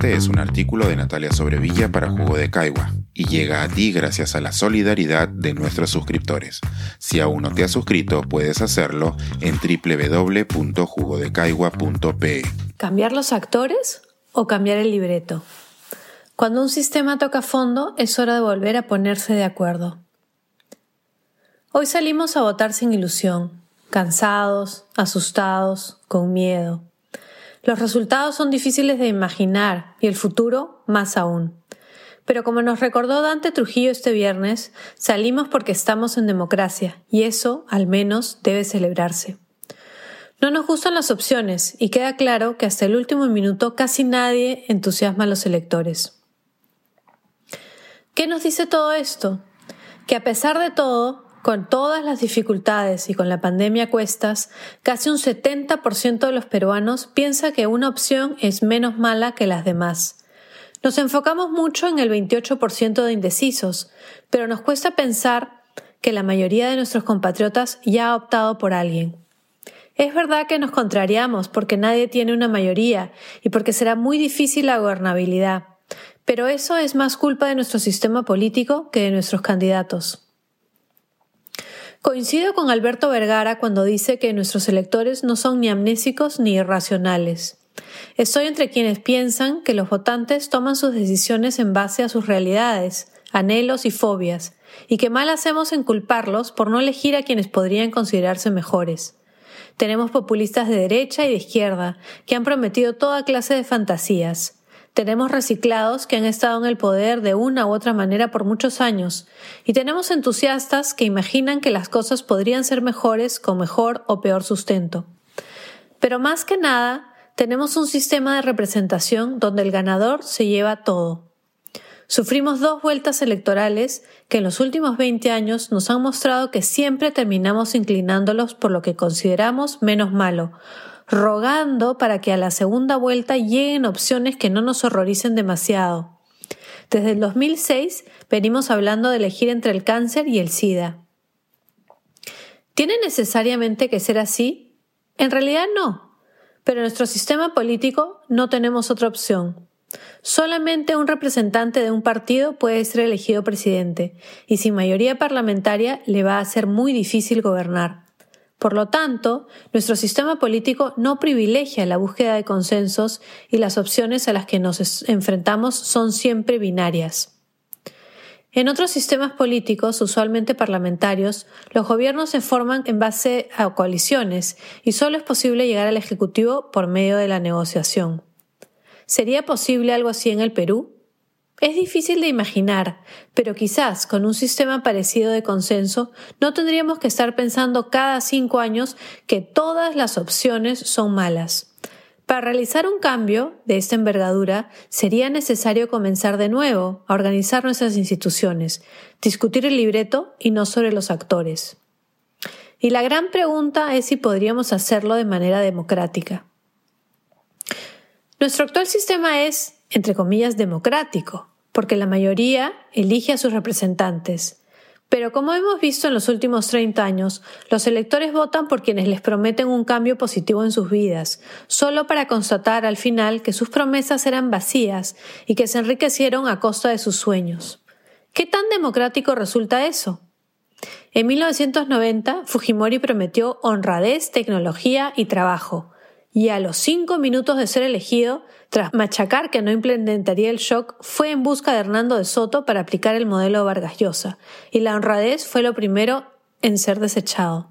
Este es un artículo de Natalia Sobrevilla para Jugo de Caigua y llega a ti gracias a la solidaridad de nuestros suscriptores. Si aún no te has suscrito, puedes hacerlo en www.jugodecaigua.pe. ¿Cambiar los actores o cambiar el libreto? Cuando un sistema toca fondo, es hora de volver a ponerse de acuerdo. Hoy salimos a votar sin ilusión, cansados, asustados, con miedo. Los resultados son difíciles de imaginar y el futuro más aún. Pero como nos recordó Dante Trujillo este viernes, salimos porque estamos en democracia y eso, al menos, debe celebrarse. No nos gustan las opciones y queda claro que hasta el último minuto casi nadie entusiasma a los electores. ¿Qué nos dice todo esto? Que a pesar de todo, con todas las dificultades y con la pandemia a cuestas, casi un 70% de los peruanos piensa que una opción es menos mala que las demás. Nos enfocamos mucho en el 28% de indecisos, pero nos cuesta pensar que la mayoría de nuestros compatriotas ya ha optado por alguien. Es verdad que nos contrariamos porque nadie tiene una mayoría y porque será muy difícil la gobernabilidad, pero eso es más culpa de nuestro sistema político que de nuestros candidatos. Coincido con Alberto Vergara cuando dice que nuestros electores no son ni amnésicos ni irracionales. Estoy entre quienes piensan que los votantes toman sus decisiones en base a sus realidades, anhelos y fobias, y que mal hacemos en culparlos por no elegir a quienes podrían considerarse mejores. Tenemos populistas de derecha y de izquierda que han prometido toda clase de fantasías, tenemos reciclados que han estado en el poder de una u otra manera por muchos años, y tenemos entusiastas que imaginan que las cosas podrían ser mejores con mejor o peor sustento. Pero más que nada, tenemos un sistema de representación donde el ganador se lleva todo. Sufrimos dos vueltas electorales que en los últimos 20 años nos han mostrado que siempre terminamos inclinándolos por lo que consideramos menos malo, rogando para que a la segunda vuelta lleguen opciones que no nos horroricen demasiado. Desde el 2006 venimos hablando de elegir entre el cáncer y el SIDA. ¿Tiene necesariamente que ser así? En realidad no, pero en nuestro sistema político no tenemos otra opción. Solamente un representante de un partido puede ser elegido presidente, y sin mayoría parlamentaria le va a ser muy difícil gobernar. Por lo tanto, nuestro sistema político no privilegia la búsqueda de consensos y las opciones a las que nos enfrentamos son siempre binarias. En otros sistemas políticos, usualmente parlamentarios, los gobiernos se forman en base a coaliciones y solo es posible llegar al Ejecutivo por medio de la negociación. ¿Sería posible algo así en el Perú? Es difícil de imaginar, pero quizás con un sistema parecido de consenso no tendríamos que estar pensando cada cinco años que todas las opciones son malas. Para realizar un cambio de esta envergadura sería necesario comenzar de nuevo a organizar nuestras instituciones, discutir el libreto y no sobre los actores. Y la gran pregunta es si podríamos hacerlo de manera democrática. Nuestro actual sistema es, entre comillas, democrático, porque la mayoría elige a sus representantes. Pero como hemos visto en los últimos 30 años, los electores votan por quienes les prometen un cambio positivo en sus vidas, solo para constatar al final que sus promesas eran vacías y que se enriquecieron a costa de sus sueños. ¿Qué tan democrático resulta eso? En 1990, Fujimori prometió honradez, tecnología y trabajo, y a los cinco minutos de ser elegido, tras machacar que no implementaría el shock, fue en busca de Hernando de Soto para aplicar el modelo Vargas Llosa, y la honradez fue lo primero en ser desechado.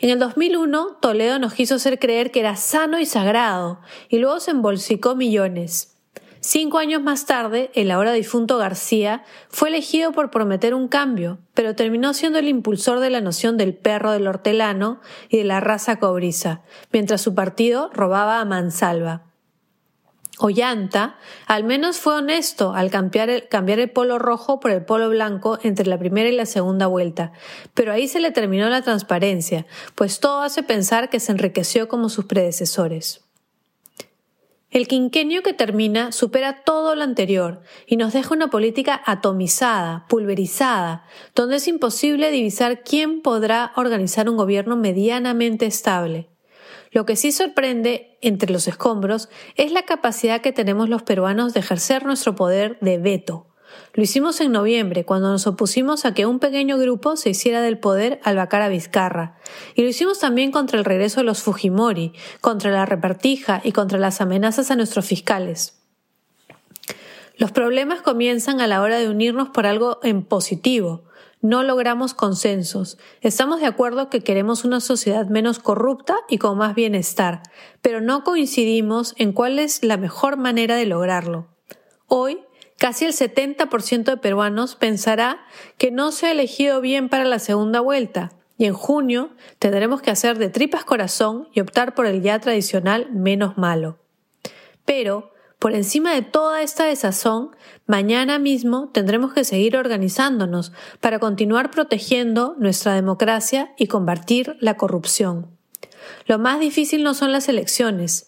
En el 2001, Toledo nos quiso hacer creer que era sano y sagrado, y luego se embolsicó millones. Cinco años más tarde, el ahora difunto García fue elegido por prometer un cambio, pero terminó siendo el impulsor de la noción del perro del hortelano y de la raza cobriza, mientras su partido robaba a mansalva. Ollanta al menos fue honesto al cambiar el, cambiar el polo rojo por el polo blanco entre la primera y la segunda vuelta, pero ahí se le terminó la transparencia, pues todo hace pensar que se enriqueció como sus predecesores. El quinquenio que termina supera todo lo anterior y nos deja una política atomizada, pulverizada, donde es imposible divisar quién podrá organizar un gobierno medianamente estable. Lo que sí sorprende entre los escombros es la capacidad que tenemos los peruanos de ejercer nuestro poder de veto. Lo hicimos en noviembre, cuando nos opusimos a que un pequeño grupo se hiciera del poder al vacar a Vizcarra. Y lo hicimos también contra el regreso de los Fujimori, contra la repartija y contra las amenazas a nuestros fiscales. Los problemas comienzan a la hora de unirnos por algo en positivo, no logramos consensos. Estamos de acuerdo que queremos una sociedad menos corrupta y con más bienestar, pero no coincidimos en cuál es la mejor manera de lograrlo. Hoy, casi el 70% de peruanos pensará que no se ha elegido bien para la segunda vuelta, y en junio tendremos que hacer de tripas corazón y optar por el ya tradicional menos malo. Pero, por encima de toda esta desazón, mañana mismo tendremos que seguir organizándonos para continuar protegiendo nuestra democracia y combatir la corrupción. Lo más difícil no son las elecciones,